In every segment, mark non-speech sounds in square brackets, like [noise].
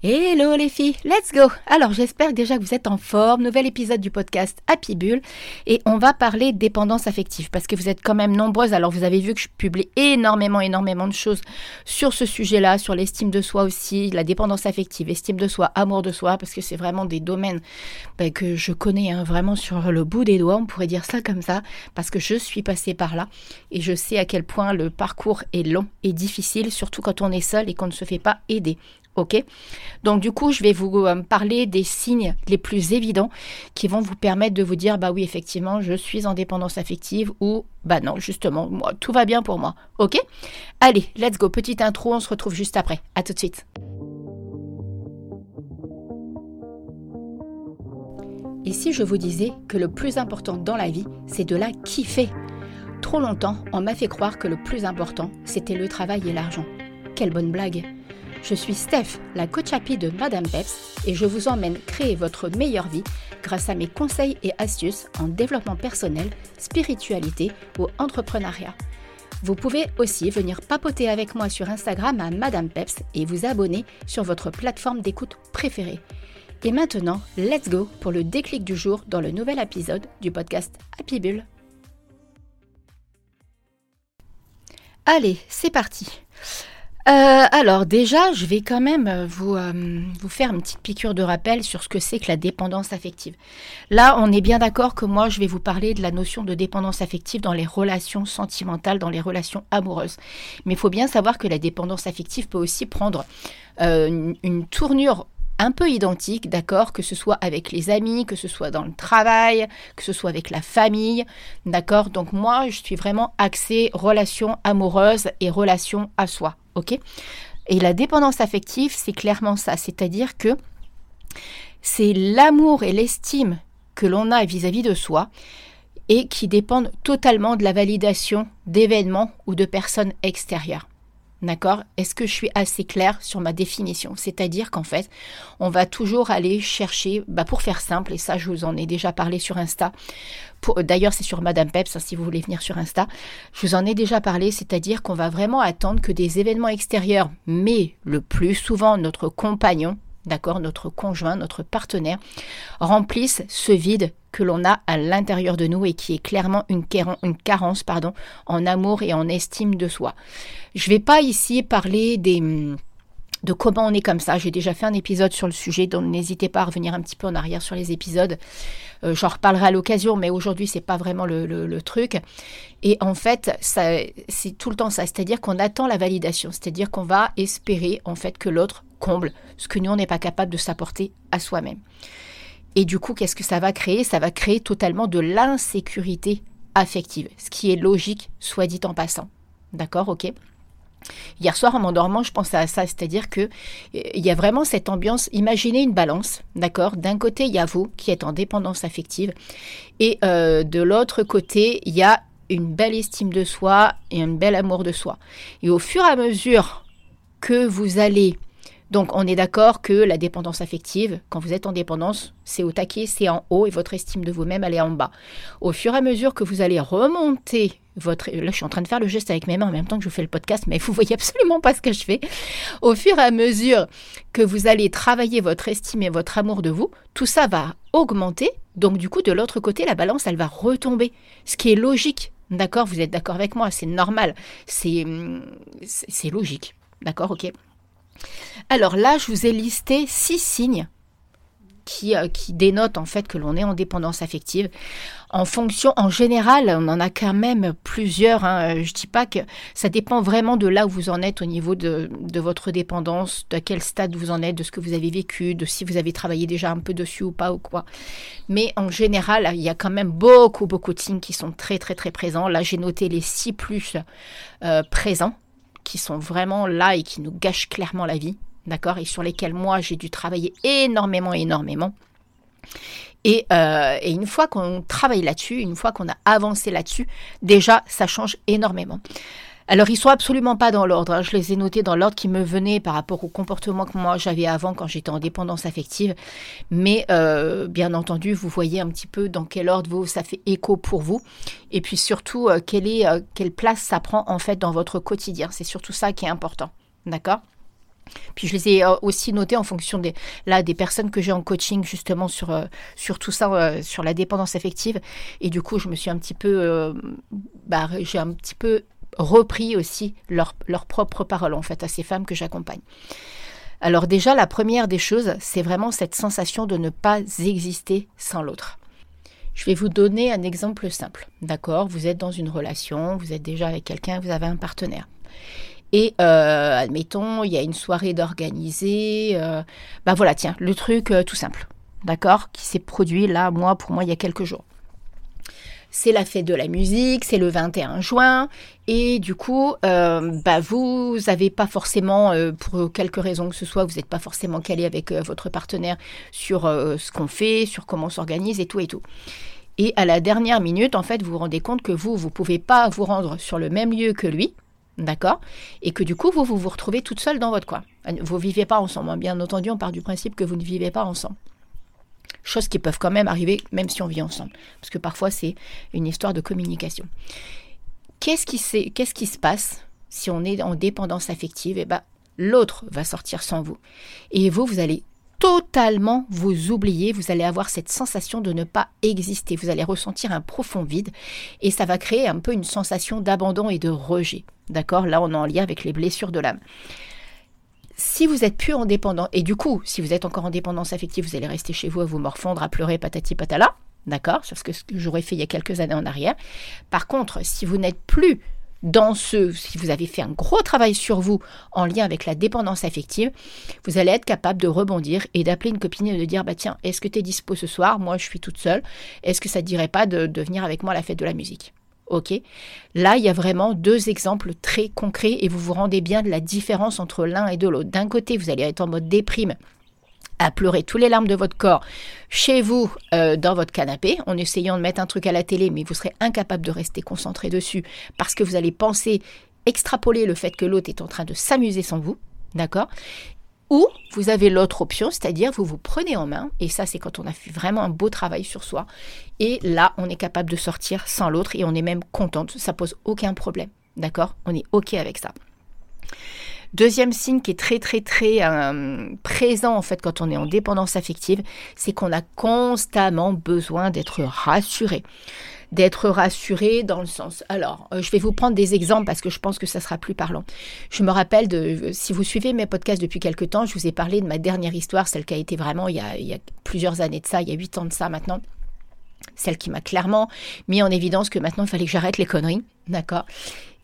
Hello les filles, let's go. Alors j'espère déjà que vous êtes en forme, nouvel épisode du podcast Happy Bull. Et on va parler dépendance affective parce que vous êtes quand même nombreuses, alors vous avez vu que je publie énormément énormément de choses sur ce sujet-là, sur l'estime de soi aussi, la dépendance affective, estime de soi, amour de soi, parce que c'est vraiment des domaines ben, que je connais hein, vraiment sur le bout des doigts, on pourrait dire ça comme ça, parce que je suis passée par là. Et je sais à quel point le parcours est long et difficile, surtout quand on est seul et qu'on ne se fait pas aider. Ok Donc du coup, je vais vous euh, parler des signes les plus évidents qui vont vous permettre de vous dire bah oui, effectivement, je suis en dépendance affective ou bah non, justement, tout va bien pour moi. Ok Allez, let's go. Petite intro, on se retrouve juste après. À tout de suite. Et si je vous disais que le plus important dans la vie, c'est de la kiffer? Trop longtemps, on m'a fait croire que le plus important, c'était le travail et l'argent. Quelle bonne blague je suis Steph, la coach happy de Madame Peps, et je vous emmène créer votre meilleure vie grâce à mes conseils et astuces en développement personnel, spiritualité ou entrepreneuriat. Vous pouvez aussi venir papoter avec moi sur Instagram à Madame Peps et vous abonner sur votre plateforme d'écoute préférée. Et maintenant, let's go pour le déclic du jour dans le nouvel épisode du podcast Happy Bull. Allez, c'est parti. Euh, alors déjà, je vais quand même euh, vous, euh, vous faire une petite piqûre de rappel sur ce que c'est que la dépendance affective. Là, on est bien d'accord que moi, je vais vous parler de la notion de dépendance affective dans les relations sentimentales, dans les relations amoureuses. Mais il faut bien savoir que la dépendance affective peut aussi prendre une tournure un peu identique, d'accord, que ce soit avec les amis, que ce soit dans le travail, que ce soit avec la famille, d'accord. Donc moi, je suis vraiment axée relations amoureuses et relations à soi, Et la dépendance affective, c'est clairement ça, c'est-à-dire que c'est l'amour et l'estime que l'on a vis-à-vis de soi et qui dépendent totalement de la validation d'événements ou de personnes extérieures. D'accord? Est-ce que je suis assez claire sur ma définition? C'est-à-dire qu'en fait, on va toujours aller chercher, bah pour faire simple, et ça je vous en ai déjà parlé sur Insta, d'ailleurs c'est sur Madame Peps, hein, si vous voulez venir sur Insta, je vous en ai déjà parlé, c'est-à-dire qu'on va vraiment attendre que des événements extérieurs, mais le plus souvent notre compagnon, d'accord, notre conjoint, notre partenaire, remplissent ce vide que l'on a à l'intérieur de nous et qui est clairement une, carence en amour et en estime de soi. Je ne vais pas ici parler des de comment on est comme ça. J'ai déjà fait un épisode sur le sujet, donc n'hésitez pas à revenir un petit peu en arrière sur les épisodes. Euh, j'en reparlerai à l'occasion, mais aujourd'hui c'est pas vraiment le, le, truc. Et en fait, c'est tout le temps ça, c'est-à-dire qu'on attend la validation, c'est-à-dire qu'on va espérer en fait que l'autre comble ce que nous on n'est pas capable de s'apporter à soi-même. Et du coup, qu'est-ce que ça va créer? Ça va créer totalement de l'insécurité affective, ce qui est logique, soit dit en passant. D'accord, ok? Hier soir, en m'endormant, je pensais à ça, c'est-à-dire que il y a vraiment cette ambiance. Imaginez une balance, d'accord? D'un côté, il y a vous qui êtes en dépendance affective, et euh, de l'autre côté, il y a une belle estime de soi et un bel amour de soi. Et au fur et à mesure que vous allez donc on est d'accord que la dépendance affective, quand vous êtes en dépendance, c'est au taquet, c'est en haut et votre estime de vous-même, elle est en bas. Au fur et à mesure que vous allez remonter votre... Là, je suis en train de faire le geste avec mes mains en même temps que je fais le podcast, mais vous voyez absolument pas ce que je fais. Au fur et à mesure que vous allez travailler votre estime et votre amour de vous, tout ça va augmenter. Donc du coup, de l'autre côté, la balance, elle va retomber. Ce qui est logique. D'accord? Vous êtes d'accord avec moi C'est normal. C'est logique. D'accord? Ok alors là, je vous ai listé six signes qui, euh, qui dénotent en fait que l'on est en dépendance affective. En fonction, en général, on en a quand même plusieurs. Hein. Je dis pas que ça dépend vraiment de là où vous en êtes au niveau de, de, votre dépendance, de quel stade vous en êtes, de ce que vous avez vécu, de si vous avez travaillé déjà un peu dessus ou pas ou quoi. Mais en général, il y a quand même beaucoup, beaucoup de signes qui sont très, très, très présents. Là, j'ai noté les six plus euh, présents qui sont vraiment là et qui nous gâchent clairement la vie, d'accord, et sur lesquels moi j'ai dû travailler énormément, énormément. Et, euh, et une fois qu'on travaille là-dessus, une fois qu'on a avancé là-dessus, déjà ça change énormément. Alors, ils sont absolument pas dans l'ordre. Hein. Je les ai notés dans l'ordre qui me venait par rapport au comportement que moi j'avais avant quand j'étais en dépendance affective. Mais euh, bien entendu, vous voyez un petit peu dans quel ordre ça fait écho pour vous. Et puis surtout, euh, quelle, est, quelle place ça prend en fait dans votre quotidien. C'est surtout ça qui est important. D'accord? Puis je les ai euh, aussi notés en fonction des, là, des personnes que j'ai en coaching justement sur, euh, sur tout ça, euh, sur la dépendance affective. Et du coup, je me suis un petit peu, bah, j'ai un petit peu repris aussi leurs leur propres paroles en fait à ces femmes que j'accompagne. Alors déjà, la première des choses, c'est vraiment cette sensation de ne pas exister sans l'autre. Je vais vous donner un exemple simple. D'accord? Vous êtes dans une relation, vous êtes déjà avec quelqu'un, vous avez un partenaire. Et euh, admettons, il y a une soirée d'organiser. Euh, ben voilà, tiens, le truc euh, tout simple, d'accord, qui s'est produit là, moi, pour moi, il y a quelques jours. C'est la fête de la musique, c'est le 21 juin, et du coup, bah vous n'avez pas forcément, pour quelque raison que ce soit, vous n'êtes pas forcément calé avec votre partenaire sur ce qu'on fait, sur comment on s'organise et tout et tout. Et à la dernière minute, en fait, vous vous rendez compte que vous, vous pouvez pas vous rendre sur le même lieu que lui, D'accord? Et que du coup, vous, vous retrouvez toute seule dans votre coin. Vous ne vivez pas ensemble. Hein. Bien entendu, on part du principe que vous ne vivez pas ensemble. Choses qui peuvent quand même arriver, même si on vit ensemble. Parce que parfois, c'est une histoire de communication. Qu'est-ce qui, se passe si on est en dépendance affective? Eh ben, l'autre va sortir sans vous. Et vous, vous allez totalement vous oublier, vous allez avoir cette sensation de ne pas exister, vous allez ressentir un profond vide et ça va créer un peu une sensation d'abandon et de rejet. D'accord? Là, on est en lien avec les blessures de l'âme. Si vous êtes plus indépendant, et du coup, si vous êtes encore en dépendance affective, vous allez rester chez vous à vous morfondre, à pleurer, patati patala, d'accord? C'est ce que j'aurais fait il y a quelques années en arrière. Par contre, si vous n'êtes plus dans ce, si vous avez fait un gros travail sur vous en lien avec la dépendance affective, vous allez être capable de rebondir et d'appeler une copine et de dire bah tiens, est-ce que tu es dispo ce soir? Moi, je suis toute seule. Est-ce que ça ne dirait pas de venir avec moi à la fête de la musique? Ok Là, il y a vraiment deux exemples très concrets et vous vous rendez bien de la différence entre l'un et de l'autre. D'un côté, vous allez être en mode déprime à pleurer tous les larmes de votre corps chez vous euh, dans votre canapé en essayant de mettre un truc à la télé, mais vous serez incapable de rester concentré dessus parce que vous allez penser, extrapoler le fait que l'autre est en train de s'amuser sans vous, d'accord? Ou vous avez l'autre option, c'est-à-dire vous vous prenez en main, et ça c'est quand on a fait vraiment un beau travail sur soi, et là on est capable de sortir sans l'autre, et on est même contente, ça pose aucun problème, d'accord? On est OK avec ça. Deuxième signe qui est très très très euh, présent en fait quand on est en dépendance affective, c'est qu'on a constamment besoin d'être rassuré d'être rassuré dans le sens. Alors, euh, je vais vous prendre des exemples parce que je pense que ça sera plus parlant. Je me rappelle de, si vous suivez mes podcasts depuis quelque temps, je vous ai parlé de ma dernière histoire, celle qui a été vraiment il y a, il y a plusieurs années de ça, il y a huit ans de ça maintenant celle qui m'a clairement mis en évidence que maintenant il fallait que j'arrête les conneries, d'accord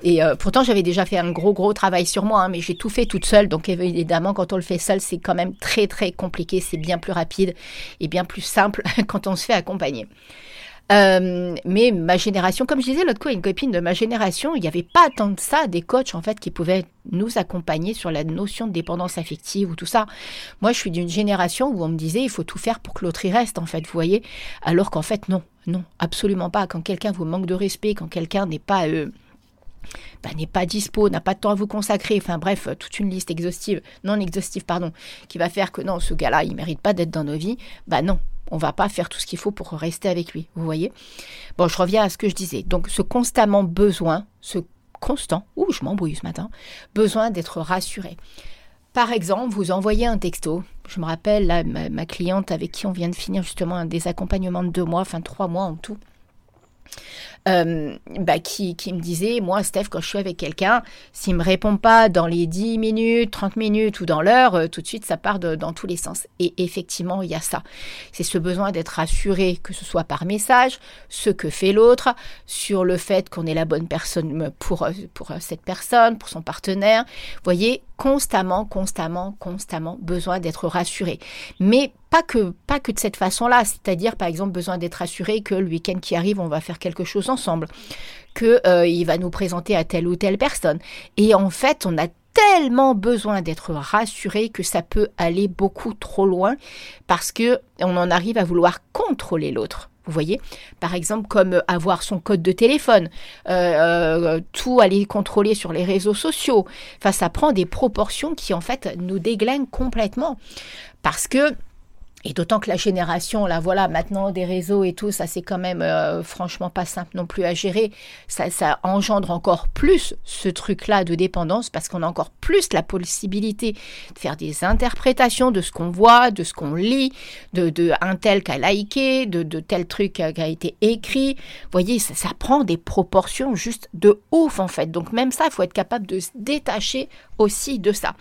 Et euh, pourtant j'avais déjà fait un gros gros travail sur moi, hein, mais j'ai tout fait toute seule, donc évidemment quand on le fait seul c'est quand même très très compliqué, c'est bien plus rapide et bien plus simple [laughs] quand on se fait accompagner. Euh, mais ma génération, comme je disais l'autre coup, une copine de ma génération, il n'y avait pas tant de ça des coachs en fait qui pouvaient nous accompagner sur la notion de dépendance affective ou tout ça. Moi, je suis d'une génération où on me disait il faut tout faire pour que l'autre y reste en fait, vous voyez, alors qu'en fait non, non, absolument pas. Quand quelqu'un vous manque de respect, quand quelqu'un n'est pas euh, bah, n'est pas dispo, n'a pas de temps à vous consacrer, enfin bref, toute une liste exhaustive, non exhaustive, pardon, qui va faire que non, ce gars-là, il mérite pas d'être dans nos vies, bah non, on va pas faire tout ce qu'il faut pour rester avec lui, vous voyez Bon, je reviens à ce que je disais. Donc, ce constamment besoin, ce constant, ouh, je m'embrouille ce matin, besoin d'être rassuré. Par exemple, vous envoyez un texto. Je me rappelle, là, ma, cliente avec qui on vient de finir justement un des accompagnements de deux mois, enfin trois mois en tout. Euh, bah, qui, me disait, moi, Steph, quand je suis avec quelqu'un, s'il me répond pas dans les 10 minutes, 30 minutes ou dans l'heure, euh, tout de suite, ça part dans tous les sens. Et effectivement, il y a ça. C'est ce besoin d'être rassuré, que ce soit par message, ce que fait l'autre, sur le fait qu'on est la bonne personne pour, pour cette personne, pour son partenaire. Vous voyez, constamment, constamment, constamment besoin d'être rassuré. Mais pas que, pas que de cette façon-là, c'est-à-dire par exemple besoin d'être rassuré que le week-end qui arrive, on va faire quelque chose ensemble, que euh, va nous présenter à telle ou telle personne. Et en fait, on a tellement besoin d'être rassuré que ça peut aller beaucoup trop loin parce que on en arrive à vouloir contrôler l'autre. Vous voyez? Par exemple, comme avoir son code de téléphone, euh, euh, tout aller contrôler sur les réseaux sociaux. Enfin, ça prend des proportions qui, en fait, nous déglinguent complètement. Parce que Et d'autant que la génération, là, voilà, maintenant des réseaux et tout, ça c'est quand même euh, franchement pas simple non plus à gérer. Ça, engendre encore plus ce truc-là de dépendance parce qu'on a encore plus la possibilité de faire des interprétations de ce qu'on voit, de ce qu'on lit, de, de un tel qu'a liké, de, de tel truc qui a été écrit. Vous voyez, ça, ça prend des proportions juste de ouf en fait. Donc même ça, il faut être capable de se détacher aussi de ça.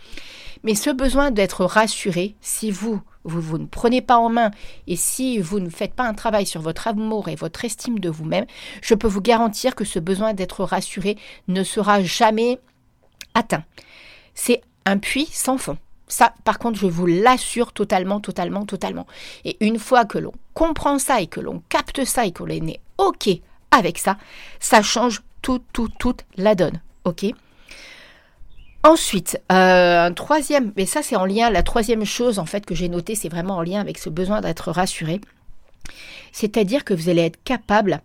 Mais ce besoin d'être rassuré, si vous vous, ne prenez pas en main et si vous ne faites pas un travail sur votre amour et votre estime de vous-même, je peux vous garantir que ce besoin d'être rassuré ne sera jamais atteint. C'est un puits sans fond. Ça, par contre, je vous l'assure totalement, totalement, totalement. Et une fois que l'on comprend ça et que l'on capte ça et qu'on est OK avec ça, ça change tout, tout, toute la donne. OK? Ensuite, euh, un troisième, mais ça c'est en lien, la troisième chose en fait que j'ai noté, c'est vraiment en lien avec ce besoin d'être rassuré. C'est-à-dire que vous allez être capable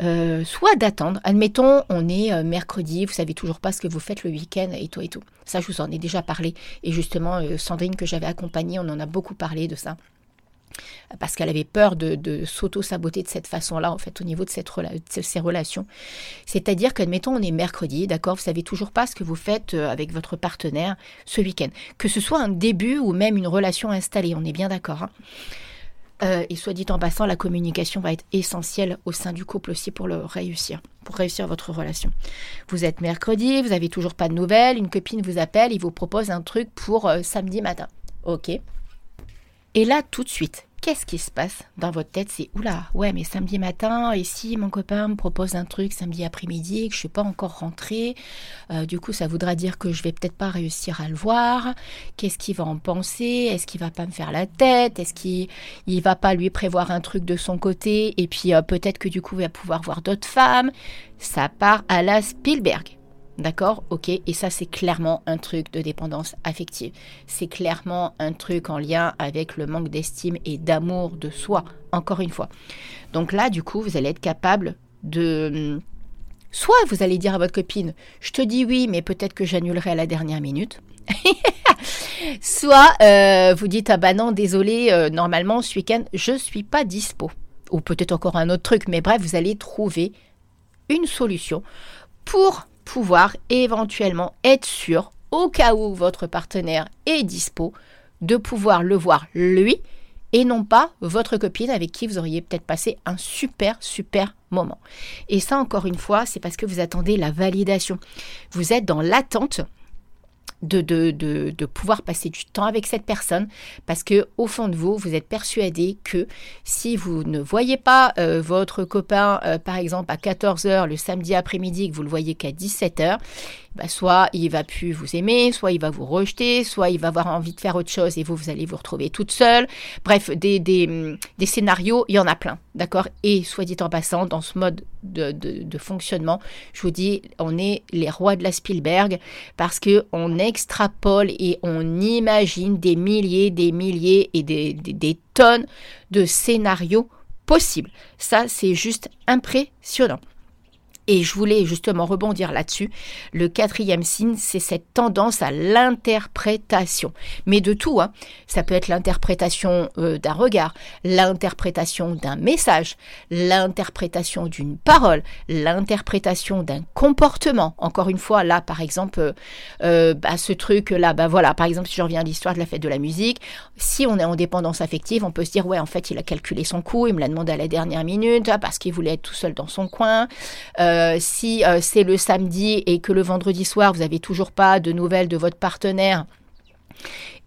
euh, soit d'attendre, admettons, on est euh, mercredi, vous savez toujours pas ce que vous faites le week-end et tout et tout. Ça, je vous en ai déjà parlé. Et justement, Sandrine que j'avais accompagnée, on en a beaucoup parlé de ça parce qu'elle avait peur de, s'auto-saboter de cette façon-là, en fait, au niveau de, cette ces relations. C'est-à-dire qu'admettons, on est mercredi, d'accord, vous savez toujours pas ce que vous faites euh, avec votre partenaire ce week-end. Que ce soit un début ou même une relation installée, on est bien d'accord. Hein. Euh, et soit dit en passant, la communication va être essentielle au sein du couple aussi pour le réussir, pour réussir votre relation. Vous êtes mercredi, vous avez toujours pas de nouvelles, une copine vous appelle, il vous propose un truc pour euh, samedi matin. Ok, et là, tout de suite, qu'est-ce qui se passe dans votre tête? C'est oula, ouais, mais samedi matin, et si mon copain me propose un truc samedi après-midi et que je suis pas encore rentrée, euh, du coup, ça voudra dire que je vais peut-être pas réussir à le voir. Qu'est-ce qu'il va en penser? Est-ce qu'il va pas me faire la tête? Est-ce qu'il il va pas lui prévoir un truc de son côté? Et puis euh, peut-être que du coup, il va pouvoir voir d'autres femmes. Ça part à la Spielberg. D'accord? Ok. Et ça, c'est clairement un truc de dépendance affective. C'est clairement un truc en lien avec le manque d'estime et d'amour de soi, encore une fois. Donc là, du coup, vous allez être capable de... Soit vous allez dire à votre copine, je te dis oui, mais peut-être que j'annulerai à la dernière minute. [laughs] Soit euh, vous dites, ah bah non, désolé, euh, normalement, ce week-end, je suis pas dispo. Ou peut-être encore un autre truc, mais bref, vous allez trouver une solution pour pouvoir éventuellement être sûr, au cas où votre partenaire est dispo, de pouvoir le voir lui et non pas votre copine avec qui vous auriez peut-être passé un super, super moment. Et ça, encore une fois, c'est parce que vous attendez la validation. Vous êtes dans l'attente de, de, de, pouvoir passer du temps avec cette personne. Parce que au fond de vous, vous êtes persuadé que si vous ne voyez pas euh, votre copain, euh, par exemple, à 14h le samedi après-midi, que vous le voyez qu'à 17h, bah, soit il va plus vous aimer, soit il va vous rejeter, soit il va avoir envie de faire autre chose et vous, vous allez vous retrouver toute seule. Bref, des, des scénarios, il y en a plein, d'accord? Et soit dit en passant, dans ce mode de, fonctionnement, je vous dis, on est les rois de la Spielberg parce que on extrapole et on imagine des milliers, des milliers et des tonnes de scénarios possibles. Ça, c'est juste impressionnant. Et je voulais justement rebondir là-dessus. Le quatrième signe, c'est cette tendance à l'interprétation. Mais de tout, hein. ça peut être l'interprétation euh, d'un regard, l'interprétation d'un message, l'interprétation d'une parole, l'interprétation d'un comportement. Encore une fois, là, par exemple, euh, euh, bah, ce truc-là, bah voilà, par exemple, si je reviens à l'histoire de la fête de la musique, si on est en dépendance affective, on peut se dire, ouais, en fait, il a calculé son coup, il me l'a demandé à la dernière minute, ah, parce qu'il voulait être tout seul dans son coin. Euh, si euh, c'est le samedi et que le vendredi soir, vous n'avez toujours pas de nouvelles de votre partenaire,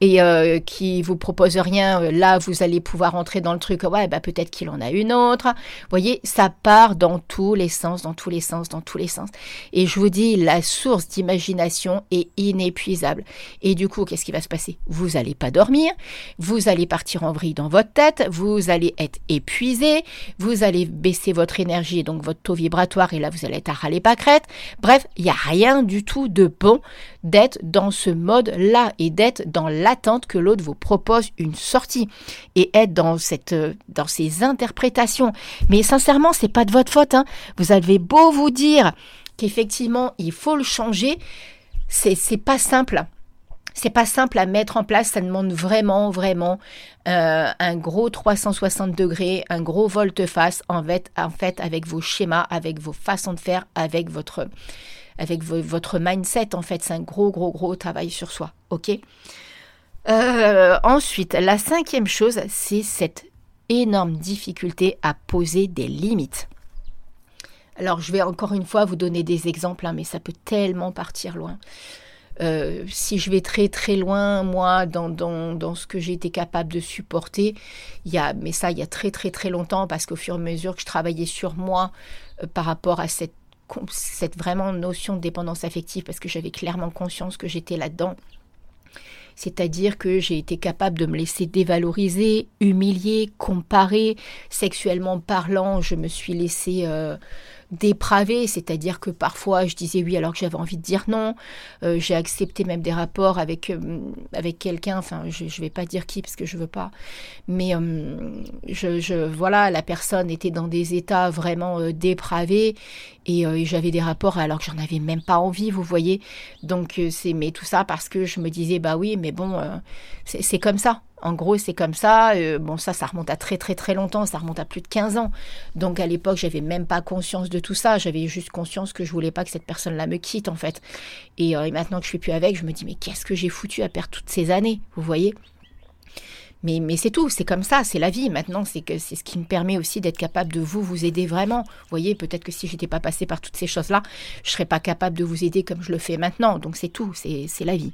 et euh, qui vous propose rien, euh, là vous allez pouvoir entrer dans le truc, ouais, bah peut-être qu'il en a une autre. Vous voyez, ça part dans tous les sens, dans tous les sens, dans tous les sens. Et je vous dis, la source d'imagination est inépuisable. Et du coup, qu'est-ce qui va se passer? Vous n'allez pas dormir, vous allez partir en vrille dans votre tête, vous allez être épuisé, vous allez baisser votre énergie, donc votre taux vibratoire, et là vous allez être à râler pâquerette. Bref, il n'y a rien du tout de bon d'être dans ce mode-là et d'être dans l'attente que l'autre vous propose une sortie et être dans cette euh, dans ces interprétations. Mais sincèrement, c'est pas de votre faute. Hein. Vous avez beau vous dire qu'effectivement il faut le changer, c'est c'est pas simple. c'est pas simple à mettre en place, ça demande vraiment, vraiment euh, un gros 360 degrés, un gros volte-face en fait, en fait, avec vos schémas, avec vos façons de faire, avec votre, avec votre mindset. En fait, c'est un gros, gros, gros travail sur soi. Ok? Euh, ensuite, la cinquième chose, c'est cette énorme difficulté à poser des limites. Alors, je vais encore une fois vous donner des exemples, hein, mais ça peut tellement partir loin. Euh, si je vais très très loin, moi, dans, dans, ce que j'ai été capable de supporter, il y a, mais ça, il y a très très très longtemps, parce qu'au fur et à mesure que je travaillais sur moi euh, par rapport à cette, cette vraiment notion de dépendance affective, parce que j'avais clairement conscience que j'étais là-dedans, c'est-à-dire que j'ai été capable de me laisser dévaloriser, humilier, comparer, sexuellement parlant, je me suis laissée euh, dépravé, c'est-à-dire que parfois je disais oui alors que j'avais envie de dire non. Euh, j'ai accepté même des rapports avec, euh, avec quelqu'un, enfin je ne vais pas dire qui parce que je veux pas, mais euh, je, voilà, la personne était dans des états vraiment dépravés et, j'avais des rapports alors que j'en avais même pas envie, vous voyez. Donc c'est mais tout ça parce que je me disais bah oui mais bon c'est comme ça. En gros, c'est comme ça. Euh, bon, ça, ça remonte à très très très longtemps. Ça remonte à plus de 15 ans. Donc à l'époque, j'avais même pas conscience de tout ça. J'avais juste conscience que je voulais pas que cette personne-là me quitte en fait. Et, euh, et maintenant que je suis plus avec, je me dis mais qu'est-ce que j'ai foutu à perdre toutes ces années Vous voyez? Mais, mais c'est tout, c'est comme ça, c'est la vie. Maintenant, c'est que c'est ce qui me permet aussi d'être capable de vous, vous aider vraiment. Vous voyez, peut-être que si j'étais pas passée par toutes ces choses-là, je serais pas capable de vous aider comme je le fais maintenant. Donc c'est tout, c'est la vie.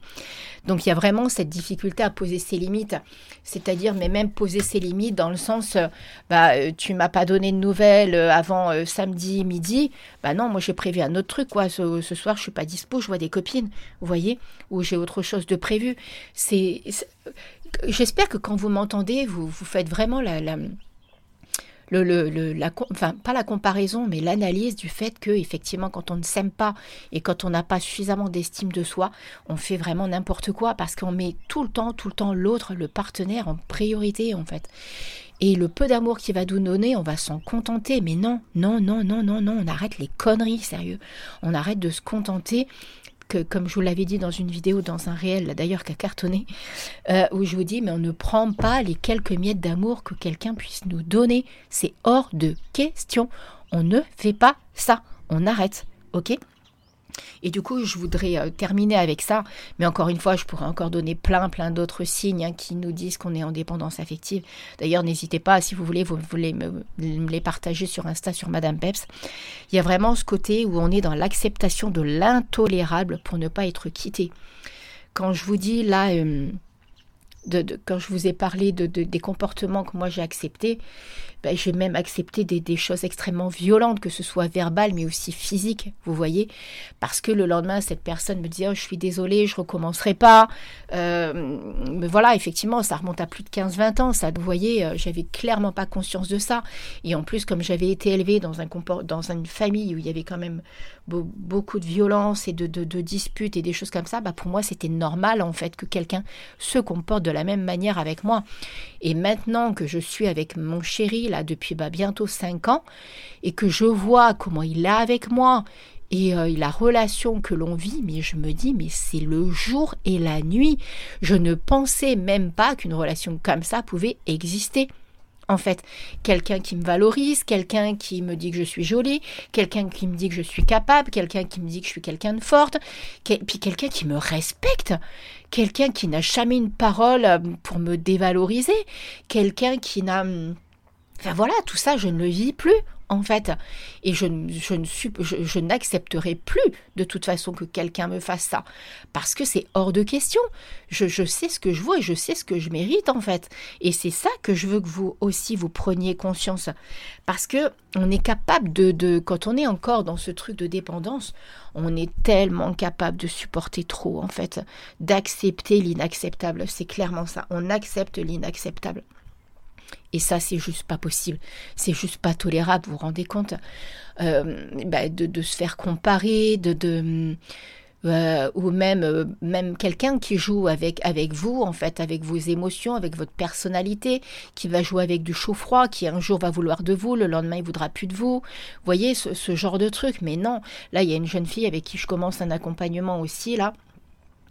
Donc il y a vraiment cette difficulté à poser ses limites, c'est-à-dire, mais même poser ses limites dans le sens, euh, bah, euh, tu m'as pas donné de nouvelles euh, avant samedi midi, bah non, moi j'ai prévu un autre truc, quoi. Ce, ce, soir, je suis pas dispo, je vois des copines, vous voyez, ou j'ai autre chose de prévu. C'est J'espère que quand vous m'entendez, vous, faites vraiment la, le, le, enfin pas la comparaison, mais l'analyse du fait que effectivement quand on ne s'aime pas et quand on n'a pas suffisamment d'estime de soi, on fait vraiment n'importe quoi parce qu'on met tout le temps, tout le temps l'autre, le partenaire en priorité en fait. Et le peu d'amour qu'il va nous donner, on va s'en contenter. Mais non, non, non, non, non, non, on arrête les conneries, sérieux. On arrête de se contenter comme je vous l'avais dit dans une vidéo, dans un réel d'ailleurs qui a cartonné, euh, où je vous dis, mais on ne prend pas les quelques miettes d'amour que quelqu'un puisse nous donner. C'est hors de question. On ne fait pas ça. On arrête. Ok? Et du coup, je voudrais euh, terminer avec ça, mais encore une fois, je pourrais encore donner plein, plein d'autres signes hein, qui nous disent qu'on est en dépendance affective. D'ailleurs, n'hésitez pas, si vous voulez, vous voulez me, les partager sur Insta, sur Madame Peps. Il y a vraiment ce côté où on est dans l'acceptation de l'intolérable pour ne pas être quitté. Quand je vous dis là... Euh, de, quand je vous ai parlé de, des comportements que moi j'ai acceptés, ben, j'ai même accepté des, choses extrêmement violentes, que ce soit verbales mais aussi physiques, vous voyez, parce que le lendemain cette personne me dit oh, je suis désolée, je recommencerai pas. Euh, mais voilà, effectivement, ça remonte à plus de 15-20 ans, ça, vous voyez, euh, j'avais clairement pas conscience de ça. Et en plus, comme j'avais été élevée dans un dans une famille où il y avait quand même beaucoup de violence et de, de, disputes et des choses comme ça, bah pour moi c'était normal en fait que quelqu'un se comporte de la même manière avec moi. Et maintenant que je suis avec mon chéri depuis bah, bientôt 5 ans et que je vois comment il est avec moi et euh, la relation que l'on vit, mais je me dis, mais c'est le jour et la nuit. Je ne pensais même pas qu'une relation comme ça pouvait exister en fait. Quelqu'un qui me valorise, quelqu'un qui me dit que je suis jolie, quelqu'un qui me dit que je suis capable, quelqu'un qui me dit que je suis quelqu'un de forte, puis quelqu'un qui me respecte, quelqu'un qui n'a jamais une parole euh, pour me dévaloriser, quelqu'un qui n'a... Enfin voilà, tout ça, je ne le vis plus en fait. Et je, je, ne je, n'accepterai plus de toute façon que quelqu'un me fasse ça. Parce que c'est hors de question. Je, je, sais ce que je veux et je sais ce que je mérite en fait. Et c'est ça que je veux que vous aussi vous preniez conscience. Parce que on est capable de, de, quand on est encore dans ce truc de dépendance, on est tellement capable de supporter trop en fait, d'accepter l'inacceptable. C'est clairement ça. On accepte l'inacceptable. Et ça, c'est juste pas possible. C'est juste pas tolérable, vous vous rendez compte? Euh, bah, de, se faire comparer, de, de euh, ou même euh, même quelqu'un qui joue avec avec vous en fait, avec vos émotions, avec votre personnalité, qui va jouer avec du chaud-froid, qui un jour va vouloir de vous, le lendemain il voudra plus de vous. Vous voyez ce, ce genre de truc. Mais non, là il y a une jeune fille avec qui je commence un accompagnement aussi là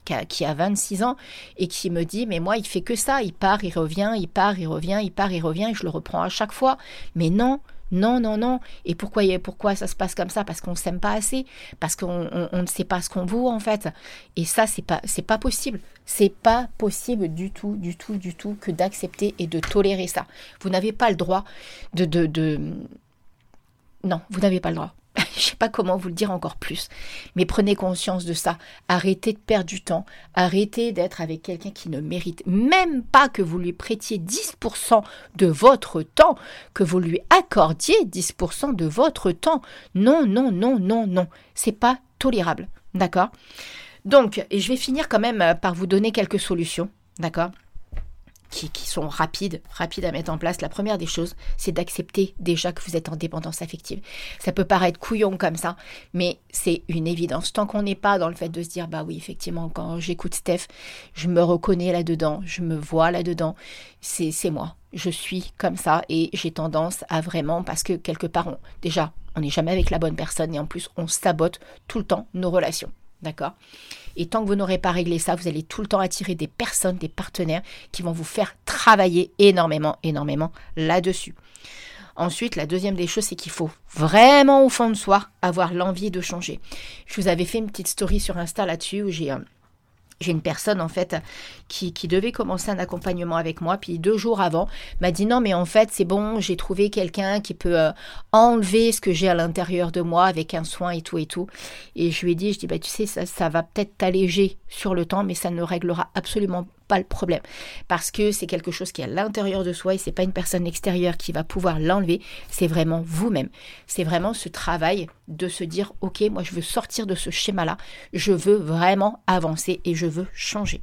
qui a, 26 ans et qui me dit mais moi il fait que ça, il part, il revient, il part, il revient, il part, il revient et je le reprends à chaque fois. Mais non, non, non, non. Et pourquoi, pourquoi ça se passe comme ça? Parce qu'on s'aime pas assez, parce qu'on ne sait pas ce qu'on vaut en fait. Et ça, c'est pas, c'est pas possible. C'est pas possible du tout, du tout, du tout que d'accepter et de tolérer ça. Vous n'avez pas le droit de, de... non, vous n'avez pas le droit. [laughs] je sais pas comment vous le dire encore plus, mais prenez conscience de ça. Arrêtez de perdre du temps. Arrêtez d'être avec quelqu'un qui ne mérite même pas que vous lui prêtiez 10% de votre temps, que vous lui accordiez 10% de votre temps. Non, non, non, non, non. C'est pas tolérable. D'accord? Donc, et je vais finir quand même euh, par vous donner quelques solutions. D'accord? Qui, sont rapides, rapides à mettre en place. La première des choses, c'est d'accepter déjà que vous êtes en dépendance affective. Ça peut paraître couillon comme ça, mais c'est une évidence. Tant qu'on n'est pas dans le fait de se dire, bah oui, effectivement, quand j'écoute Steph, je me reconnais là-dedans, je me vois là-dedans, c'est moi. Je suis comme ça et j'ai tendance à vraiment, parce que quelque part, on, déjà, on n'est jamais avec la bonne personne et en plus, on sabote tout le temps nos relations. D'accord? Et tant que vous n'aurez pas réglé ça, vous allez tout le temps attirer des personnes, des partenaires qui vont vous faire travailler énormément, énormément là-dessus. Ensuite, la deuxième des choses, c'est qu'il faut vraiment au fond de soi avoir l'envie de changer. Je vous avais fait une petite story sur Insta là-dessus où j'ai... Euh, j'ai une personne en fait qui, qui, devait commencer un accompagnement avec moi, puis deux jours avant m'a dit non mais en fait c'est bon, j'ai trouvé quelqu'un qui peut euh, enlever ce que j'ai à l'intérieur de moi avec un soin et tout et tout. Et je lui ai dit, je dis bah tu sais ça, ça va peut-être t'alléger sur le temps, mais ça ne réglera absolument pas le problème parce que c'est quelque chose qui est à l'intérieur de soi et c'est pas une personne extérieure qui va pouvoir l'enlever, c'est vraiment vous-même. C'est vraiment ce travail de se dire OK, moi je veux sortir de ce schéma-là, je veux vraiment avancer et je veux changer.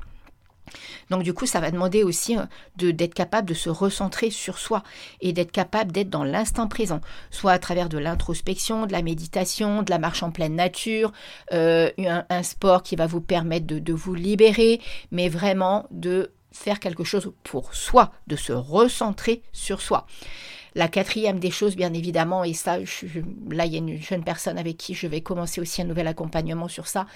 Donc du coup, ça va demander aussi euh, de d'être capable de se recentrer sur soi et d'être capable d'être dans l'instant présent, soit à travers de l'introspection, de la méditation, de la marche en pleine nature, euh, un, sport qui va vous permettre de vous libérer, mais vraiment de faire quelque chose pour soi, de se recentrer sur soi. La quatrième des choses, bien évidemment, et ça, là, il y a une jeune personne avec qui je vais commencer aussi un nouvel accompagnement sur ça,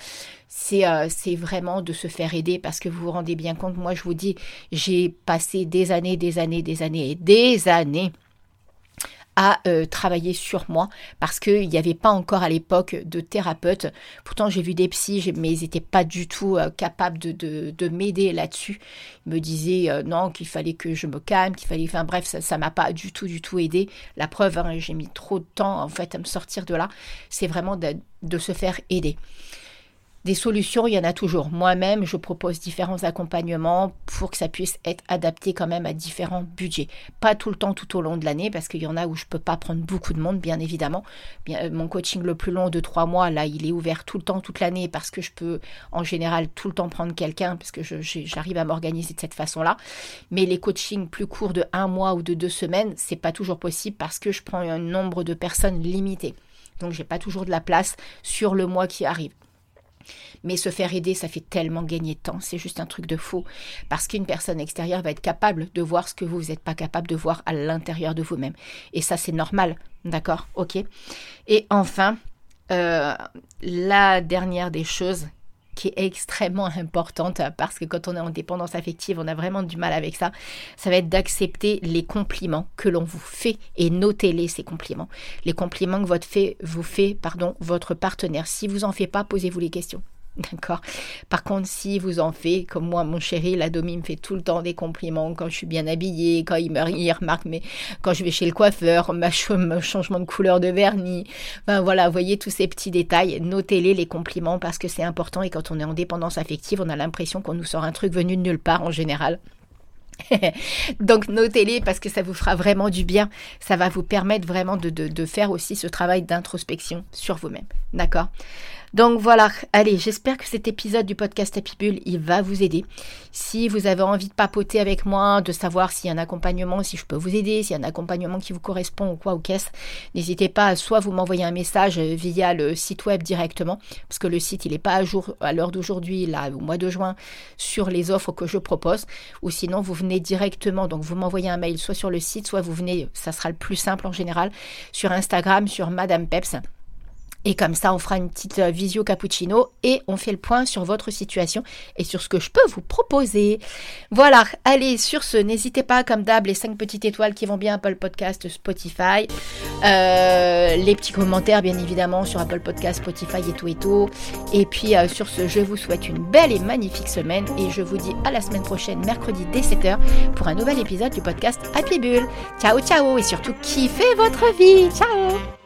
c'est euh, vraiment de se faire aider parce que vous vous rendez bien compte, moi, je vous dis, j'ai passé des années, des années, des années et des années à euh, travailler sur moi parce qu'il n'y avait pas encore à l'époque de thérapeute. Pourtant, j'ai vu des psys, mais ils n'étaient pas du tout euh, capables de, de, m'aider là-dessus. Ils me disaient euh, non, qu'il fallait que je me calme, qu'il fallait. Enfin bref, ça ne m'a pas du tout, du tout aidé. La preuve, hein, j'ai mis trop de temps en fait à me sortir de là. C'est vraiment de se faire aider. Des solutions, il y en a toujours. Moi-même, je propose différents accompagnements pour que ça puisse être adapté quand même à différents budgets. Pas tout le temps, tout au long de l'année, parce qu'il y en a où je ne peux pas prendre beaucoup de monde, bien évidemment. Euh, mon coaching le plus long de trois mois, là, il est ouvert tout le temps, toute l'année, parce que je peux en général tout le temps prendre quelqu'un, parce que j'arrive à m'organiser de cette façon-là. Mais les coachings plus courts de un mois ou de deux semaines, c'est pas toujours possible parce que je prends un nombre de personnes limité. Donc, j'ai pas toujours de la place sur le mois qui arrive. Mais se faire aider, ça fait tellement gagner de temps. C'est juste un truc de fou. Parce qu'une personne extérieure va être capable de voir ce que vous n'êtes pas capable de voir à l'intérieur de vous-même. Et ça, c'est normal. D'accord? Ok? Et enfin, euh, la dernière des choses qui est extrêmement importante parce que quand on est en dépendance affective, on a vraiment du mal avec ça. Ça va être d'accepter les compliments que l'on vous fait et notez-les ces compliments. Les compliments que votre fait, vous fait pardon, votre partenaire. Si vous en faites pas, posez-vous les questions. D'accord Par contre, si vous en faites, comme moi, mon chéri, la Domi me fait tout le temps des compliments quand je suis bien habillée, quand il me il remarque, mais quand je vais chez le coiffeur, ma changement de couleur de vernis. Enfin voilà, voyez tous ces petits détails. Notez-les, les compliments, parce que c'est important. Et quand on est en dépendance affective, on a l'impression qu'on nous sort un truc venu de nulle part en général. [laughs] Donc notez-les parce que ça vous fera vraiment du bien. Ça va vous permettre vraiment de, de faire aussi ce travail d'introspection sur vous-même. D'accord? Donc voilà, allez, j'espère que cet épisode du podcast Happy Bull, il va vous aider. Si vous avez envie de papoter avec moi, de savoir s'il y a un accompagnement, si je peux vous aider, s'il y a un accompagnement qui vous correspond ou quoi ou qu'est-ce, n'hésitez pas à soit vous m'envoyer un message via le site web directement, parce que le site il n'est pas à jour à l'heure d'aujourd'hui, là au mois de juin, sur les offres que je propose, ou sinon vous venez directement, donc vous m'envoyez un mail soit sur le site, soit vous venez, ça sera le plus simple en général, sur Instagram, sur Madame Peps Et comme ça, on fera une petite euh, visio cappuccino et on fait le point sur votre situation et sur ce que je peux vous proposer. Voilà, allez, sur ce, n'hésitez pas, comme d'hab, les 5 petites étoiles qui vont bien Apple Podcast, Spotify, euh, les petits commentaires, bien évidemment, sur Apple Podcast, Spotify et tout et tout. Et puis, euh, sur ce, je vous souhaite une belle et magnifique semaine et je vous dis à la semaine prochaine, mercredi dès 7h, pour un nouvel épisode du podcast Happy Bull. Ciao, ciao et surtout, kiffez votre vie. Ciao